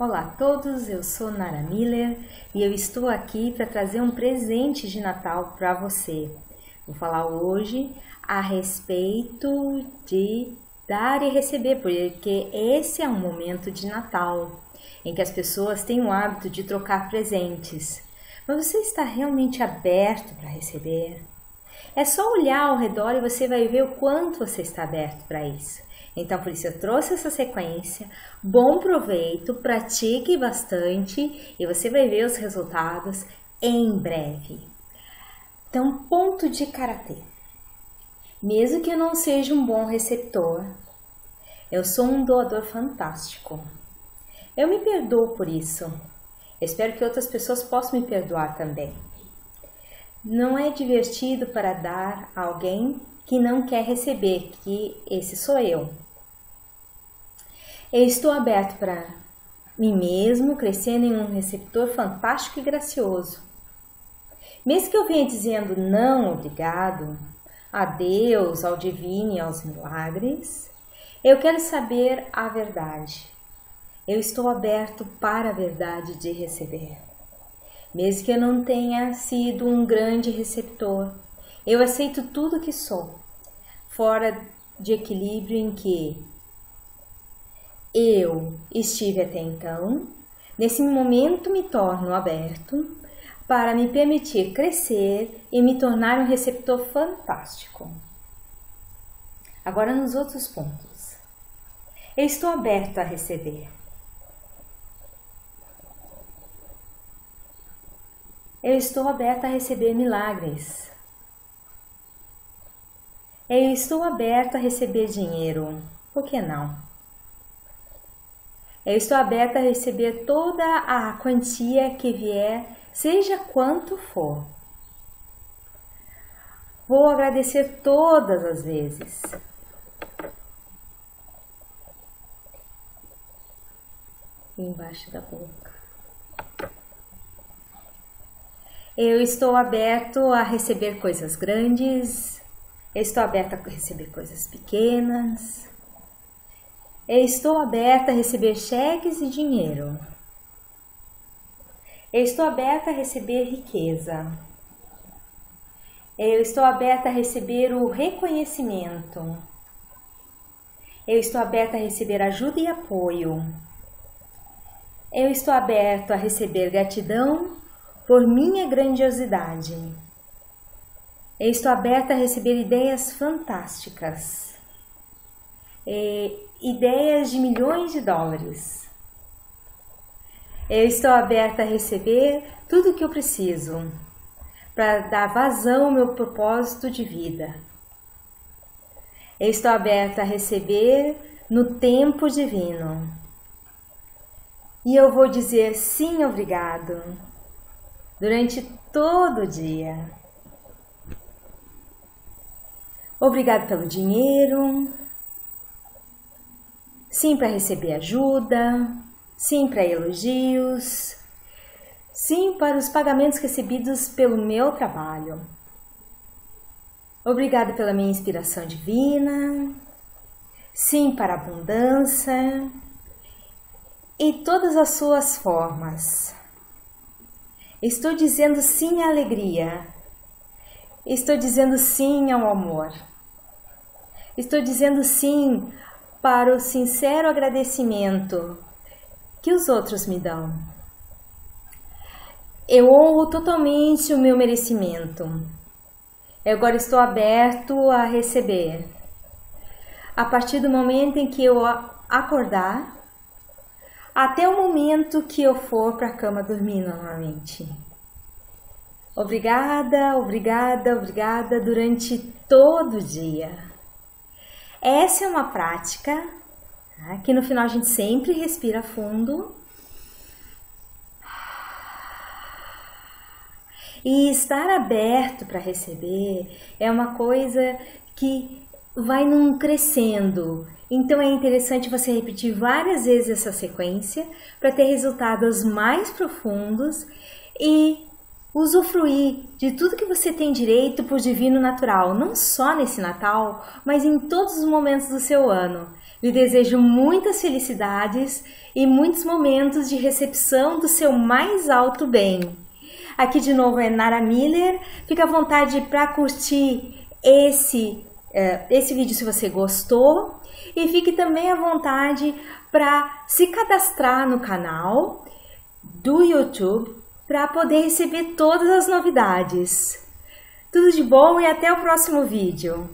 Olá a todos, eu sou Nara Miller e eu estou aqui para trazer um presente de Natal para você. Vou falar hoje a respeito de dar e receber, porque esse é um momento de Natal em que as pessoas têm o hábito de trocar presentes. Mas você está realmente aberto para receber? É só olhar ao redor e você vai ver o quanto você está aberto para isso. Então, por isso eu trouxe essa sequência. Bom proveito, pratique bastante e você vai ver os resultados em breve. Então, ponto de karatê. Mesmo que eu não seja um bom receptor, eu sou um doador fantástico. Eu me perdoo por isso. espero que outras pessoas possam me perdoar também. Não é divertido para dar a alguém que não quer receber, que esse sou eu. Eu estou aberto para mim mesmo, crescendo em um receptor fantástico e gracioso. Mesmo que eu venha dizendo não, obrigado, a Deus, ao divino e aos milagres, eu quero saber a verdade. Eu estou aberto para a verdade de receber. Mesmo que eu não tenha sido um grande receptor, eu aceito tudo que sou, fora de equilíbrio em que eu estive até então, nesse momento me torno aberto para me permitir crescer e me tornar um receptor fantástico. Agora, nos outros pontos. Eu estou aberto a receber. Eu estou aberto a receber milagres. Eu estou aberto a receber dinheiro. Por que não? Eu estou aberta a receber toda a quantia que vier, seja quanto for. Vou agradecer todas as vezes. Embaixo da boca. Eu estou aberto a receber coisas grandes, eu estou aberta a receber coisas pequenas. Estou aberta a receber cheques e dinheiro. Eu estou aberta a receber riqueza. Eu estou aberta a receber o reconhecimento. Eu estou aberta a receber ajuda e apoio. Eu estou aberto a receber gratidão por minha grandiosidade. Eu estou aberta a receber ideias fantásticas ideias de milhões de dólares. Eu estou aberta a receber tudo o que eu preciso para dar vazão ao meu propósito de vida. Eu estou aberta a receber no tempo divino. E eu vou dizer sim, obrigado, durante todo o dia. Obrigado pelo dinheiro, sim para receber ajuda, sim para elogios, sim para os pagamentos recebidos pelo meu trabalho. Obrigado pela minha inspiração divina, sim para a abundância e todas as suas formas. Estou dizendo sim à alegria. Estou dizendo sim ao amor. Estou dizendo sim para o sincero agradecimento que os outros me dão. Eu honro totalmente o meu merecimento. Eu agora estou aberto a receber. A partir do momento em que eu acordar, até o momento que eu for para a cama dormir novamente. Obrigada, obrigada, obrigada durante todo o dia. Essa é uma prática tá? que no final a gente sempre respira fundo. E estar aberto para receber é uma coisa que vai num crescendo. Então é interessante você repetir várias vezes essa sequência para ter resultados mais profundos e usufruir de tudo que você tem direito por divino natural, não só nesse Natal, mas em todos os momentos do seu ano. Lhe desejo muitas felicidades e muitos momentos de recepção do seu mais alto bem. Aqui de novo é Nara Miller. Fica à vontade para curtir esse, uh, esse vídeo se você gostou. E fique também à vontade para se cadastrar no canal do YouTube para poder receber todas as novidades. Tudo de bom e até o próximo vídeo.